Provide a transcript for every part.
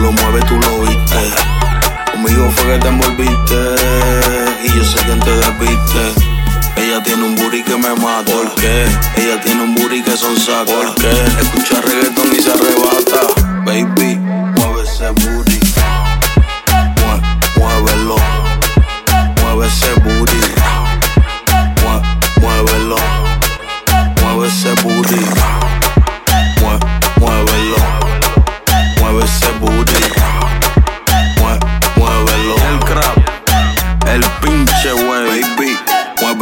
lo mueve, tú lo viste. Conmigo fue que te envolviste y yo sé quién te desviste. Ella tiene un booty que me mata. ¿Por qué? Ella tiene un booty que son saca. ¿Por qué? Escucha reggaetón y se arrebata. Baby, mueve ese booty. Mue- Muévelo. Mueve ese booty. Mue- Muévelo. Mueve ese booty.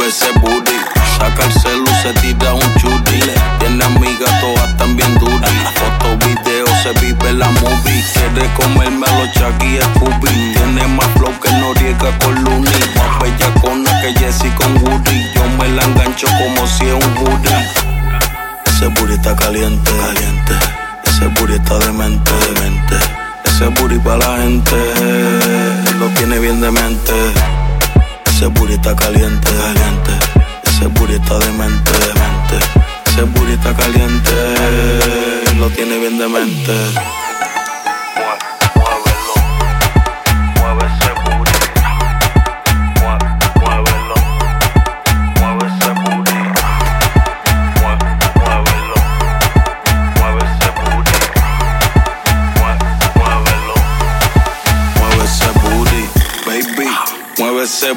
Ese booty. Saca el celu, se tira un chuti. Tiene amigas, todas bien duty. Foto, video, se vive la movie. Quiere comerme a los Chucky Scooby. Tiene más flow que Noriega con Looney. Más bellacona que Jessie con Woody. Yo me la engancho como si es un Woody. Ese booty está caliente, caliente. Ese booty está demente, demente. Ese booty para la gente, lo tiene bien demente. Ese booty está caliente, caliente. Ese booty está demente, demente. Ese booty está caliente, lo tiene bien demente. Mueve ese.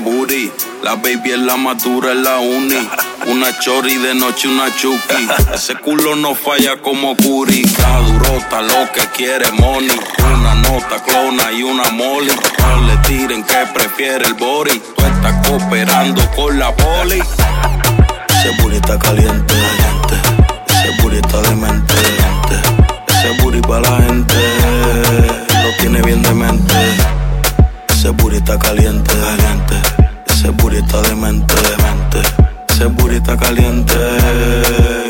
La baby es la madura, es la uni. Una chori de noche, una chuki. Ese culo no falla como curi. Está durota, lo que quiere money. Una nota, clona y una molly. No le tiren que prefiere el body. Tú estás cooperando con la poli. Ese booty está caliente, caliente. Está demente. Ese está caliente,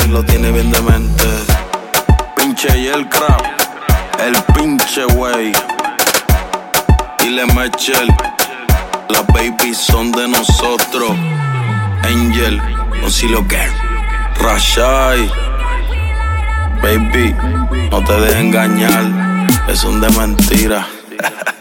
lo tiene bien demente. Pinche y el crap, el pinche wey. Y le Mechel, las babies son de nosotros. Angel, Concilio Girl, Rashai. Baby, no te dejes engañar, es un de mentira.